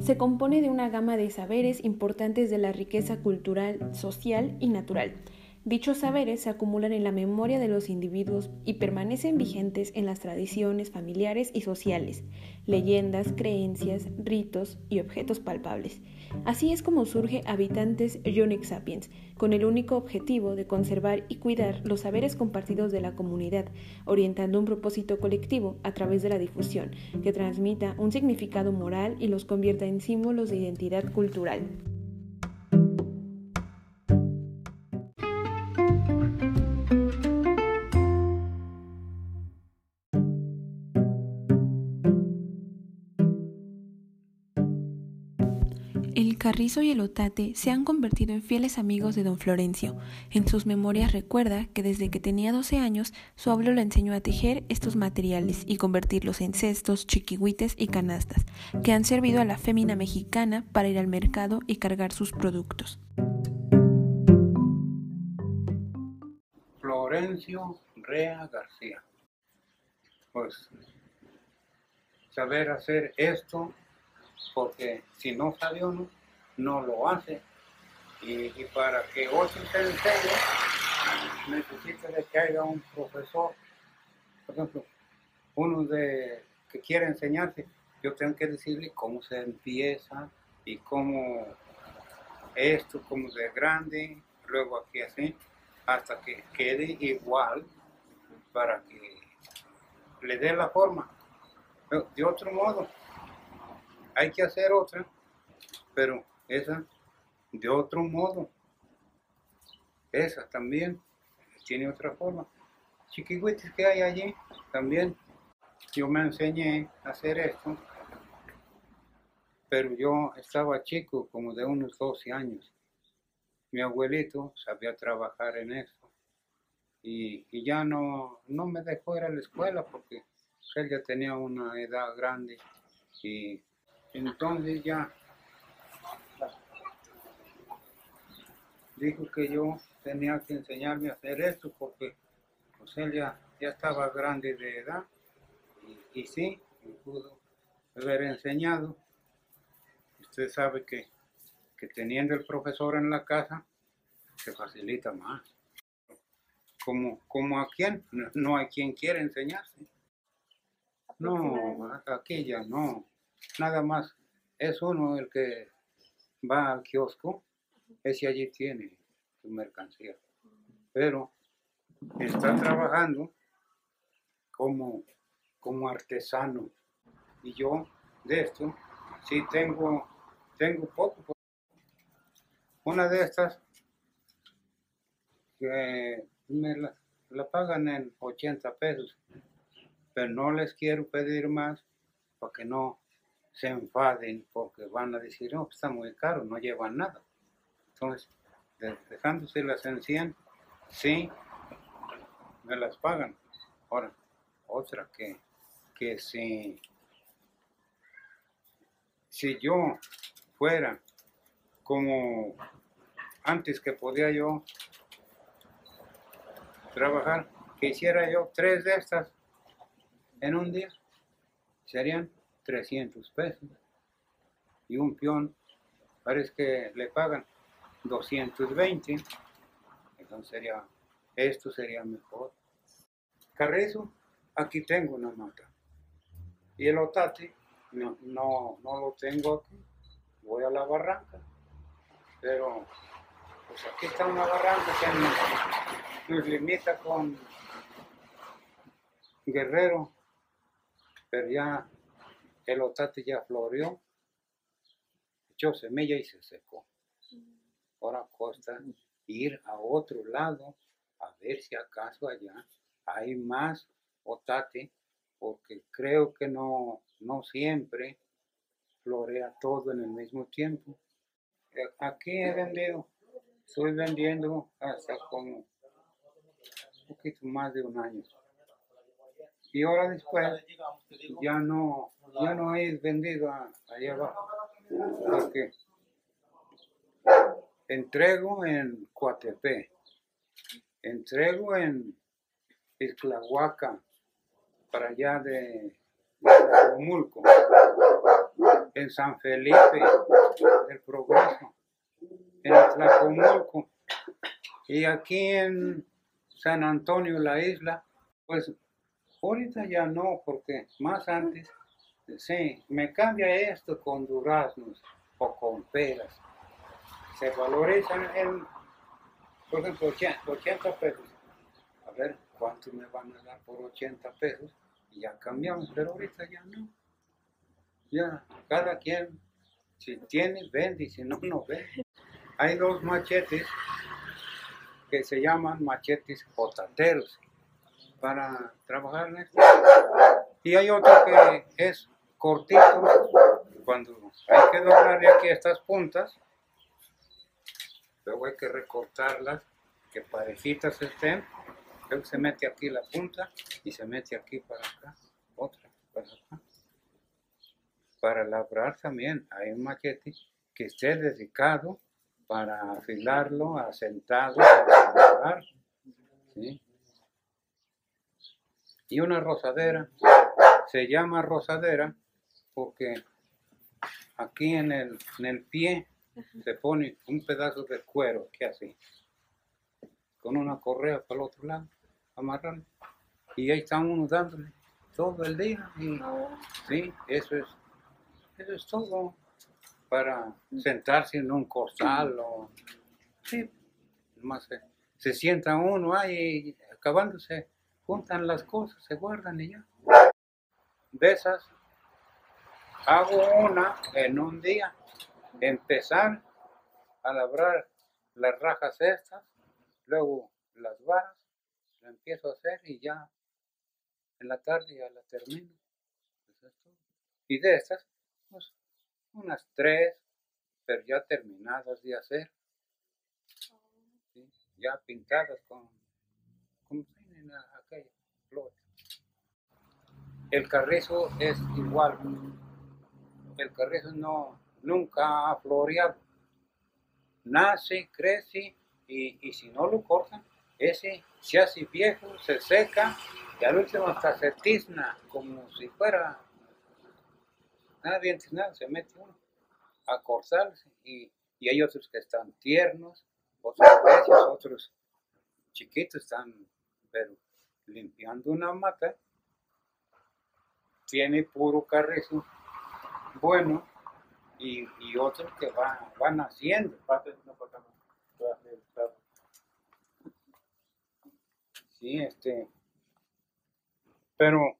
se compone de una gama de saberes importantes de la riqueza cultural, social y natural. Dichos saberes se acumulan en la memoria de los individuos y permanecen vigentes en las tradiciones familiares y sociales, leyendas, creencias, ritos y objetos palpables. Así es como surge Habitantes Unique Sapiens, con el único objetivo de conservar y cuidar los saberes compartidos de la comunidad, orientando un propósito colectivo a través de la difusión, que transmita un significado moral y los convierta en símbolos de identidad cultural. El carrizo y el otate se han convertido en fieles amigos de don Florencio. En sus memorias recuerda que desde que tenía 12 años su abuelo le enseñó a tejer estos materiales y convertirlos en cestos, chiquihuites y canastas, que han servido a la fémina mexicana para ir al mercado y cargar sus productos. Florencio Rea García. Pues saber hacer esto porque si no sabe uno, no lo hace. Y, para que se enseñe, necesita de que haya un profesor. Por ejemplo, uno de, que quiere enseñarse, yo tengo que decirle cómo se empieza y cómo esto, cómo de grande, luego aquí así, hasta que quede igual para que le dé la forma. De otro modo, hay que hacer otra, pero esa de otro modo. Esa también tiene otra forma. Chiquihuites que hay allí también. Yo me enseñé a hacer esto, pero yo estaba chico, como de unos 12 años. Mi abuelito sabía trabajar en esto y, y ya no, no me dejó ir a la escuela porque él ya tenía una edad grande y entonces ya dijo que yo tenía que enseñarme a hacer esto porque pues él ya, ya estaba grande de edad y, y sí, me pudo haber enseñado. Usted sabe que, que teniendo el profesor en la casa se facilita más. Como, como a quien, no, no hay quien quiere enseñarse. No, aquí ya no nada más es uno el que va al kiosco, ese allí tiene su mercancía. Pero está trabajando como, como artesano. Y yo de esto sí tengo, tengo poco. Una de estas que me la, la pagan en 80 pesos, pero no les quiero pedir más para que no se enfaden porque van a decir, no, está muy caro, no llevan nada. Entonces, dejándose las en 100, sí, me las pagan. Ahora, otra que, que si, si yo fuera como antes que podía yo trabajar, que hiciera yo tres de estas en un día, serían 300 pesos. Y un peón, parece que le pagan 220. Entonces sería, esto sería mejor. Carrizo, aquí tengo una mata. Y el otate, no, no, no lo tengo aquí. Voy a la barranca. Pero, pues aquí está una barranca que nos limita con Guerrero. Pero ya el otate ya floreó, echó semilla y se secó. Ahora costa ir a otro lado a ver si acaso allá hay más otate, porque creo que no, no siempre florea todo en el mismo tiempo. Eh, aquí he vendido, estoy vendiendo hasta como un poquito más de un año. Y ahora después ya no, ya no he vendido allá abajo. Porque entrego en Coatepé, entrego en Isclahuaca, para allá de, de en San Felipe del Progreso, en Tlacomulco. Y aquí en San Antonio, la isla, pues ahorita ya no, porque más antes, sí, me cambia esto con duraznos o con peras. Se valorizan en, por ejemplo, 80 pesos. A ver, ¿cuánto me van a dar por 80 pesos? Y ya cambiamos, pero ahorita ya no. Ya, cada quien, si tiene, vende, y si no, no vende. Hay dos machetes que se llaman machetes potateros para trabajar en esto. Y hay otro que es cortito, cuando hay que doblar aquí estas puntas, luego hay que recortarlas, que parejitas estén, luego se mete aquí la punta y se mete aquí para acá, otra para acá. Para labrar también hay un machete que esté dedicado para afilarlo asentado para labrar. Y una rosadera, se llama rosadera porque aquí en el, en el pie se pone un pedazo de cuero, que así, con una correa para el otro lado, amarrarlo. Y ahí están uno dándole todo el día. Y, sí, eso es, eso es todo para sentarse en un costal o sí, más se, se sienta uno ahí acabándose, juntan las cosas, se guardan y ya. De esas hago una en un día, empezar a labrar las rajas estas, luego las varas, la empiezo a hacer y ya en la tarde ya la termino. Eso es todo. Y de estas, pues unas tres, pero ya terminadas de hacer, ya pintadas con, como tienen aquellas flores. El carrizo es igual, el carrizo no, nunca ha floreado, nace, crece y, y si no lo cortan, ese se hace viejo, se seca y al último hasta se tizna como si fuera nada bien nada, se mete uno a cortarse y, y, hay otros que están tiernos, otros otros chiquitos están pero limpiando una mata, tiene puro carrizo bueno y, y otros que van, van haciendo. Sí, este, pero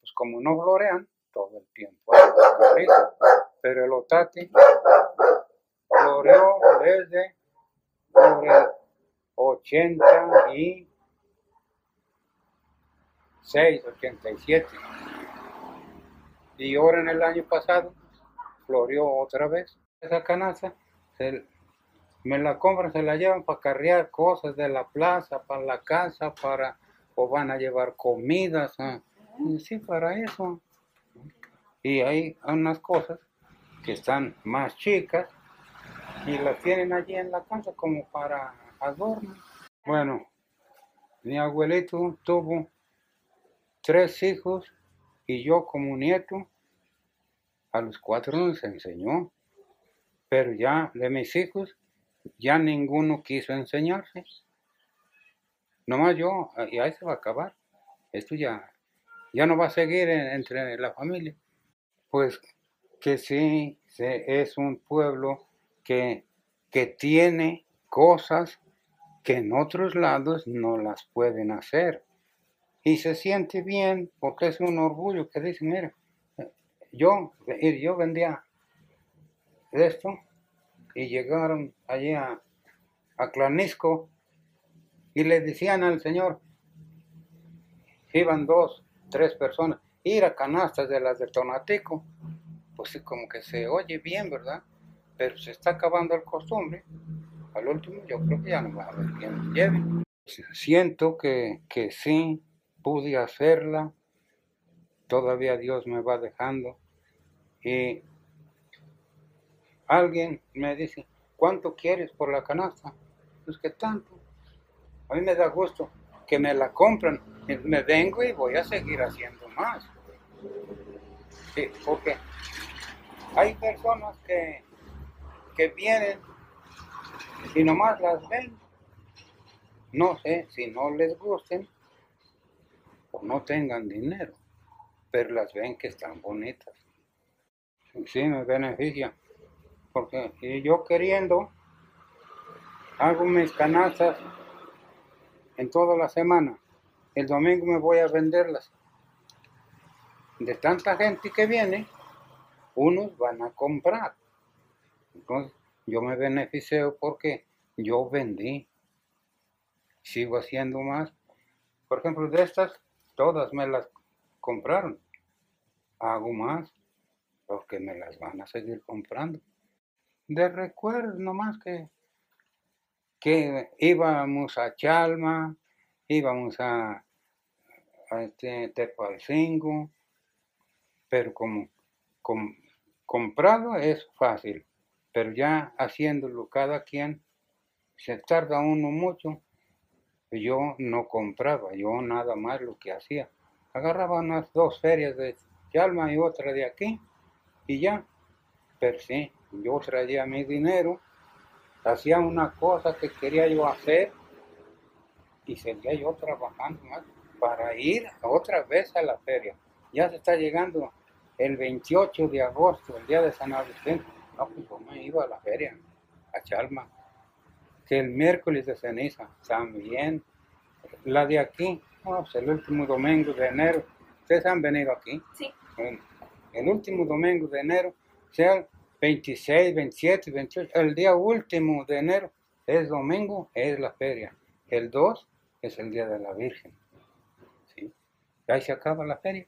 pues como no florean todo el tiempo, pero el otate floreó desde el 86, 87. Y ahora en el año pasado floreó otra vez. Esa canasta se, me la compran, se la llevan para carrear cosas de la plaza, para la casa, para o van a llevar comidas. ¿eh? Sí, para eso. Y hay unas cosas que están más chicas y las tienen allí en la casa como para adorno. Bueno, mi abuelito tuvo tres hijos y yo como nieto, a los cuatro nos enseñó, pero ya de mis hijos, ya ninguno quiso enseñarse. Nomás yo, y ahí se va a acabar. Esto ya, ya no va a seguir entre la familia. Pues que sí, es un pueblo que, que tiene cosas que en otros lados no las pueden hacer. Y se siente bien porque es un orgullo que dice, mira, yo, yo vendía esto y llegaron allí a, a Clanisco y le decían al Señor, iban dos, tres personas, ir a canastas de las de Tonatico, pues como que se oye bien, ¿verdad? Pero se está acabando el costumbre. Al último yo creo que ya no va a haber quien lleve. Siento que, que sí pude hacerla, todavía Dios me va dejando. Y alguien me dice, ¿cuánto quieres por la canasta? Pues que tanto. A mí me da gusto que me la compran. Me vengo y voy a seguir haciendo más. Sí, porque hay personas que, que vienen y nomás las ven. No sé si no les gusten o no tengan dinero, pero las ven que están bonitas. Sí, me beneficia, porque yo queriendo hago mis canastas en toda la semana. El domingo me voy a venderlas. De tanta gente que viene, unos van a comprar. Entonces, yo me beneficio porque yo vendí. Sigo haciendo más. Por ejemplo, de estas, todas me las compraron. Hago más porque me las van a seguir comprando. De recuerdo nomás que, que íbamos a Chalma, íbamos a, a este pero como, como comprado es fácil, pero ya haciéndolo cada quien se tarda uno mucho. Yo no compraba, yo nada más lo que hacía. Agarraba unas dos ferias de Chalma y otra de aquí y ya. Pero sí, yo traía mi dinero, hacía una cosa que quería yo hacer y seguía yo trabajando más para ir otra vez a la feria. Ya se está llegando el 28 de agosto, el día de San Agustín. No, pues yo me iba a la feria, a Chalma. Que el miércoles de ceniza, también. La de aquí, pues el último domingo de enero. ¿Ustedes han venido aquí? Sí. El último domingo de enero, sea 26, 27, 28, el día último de enero es domingo, es la feria. El 2 es el día de la Virgen. ¿sí? Ahí se acaba la feria.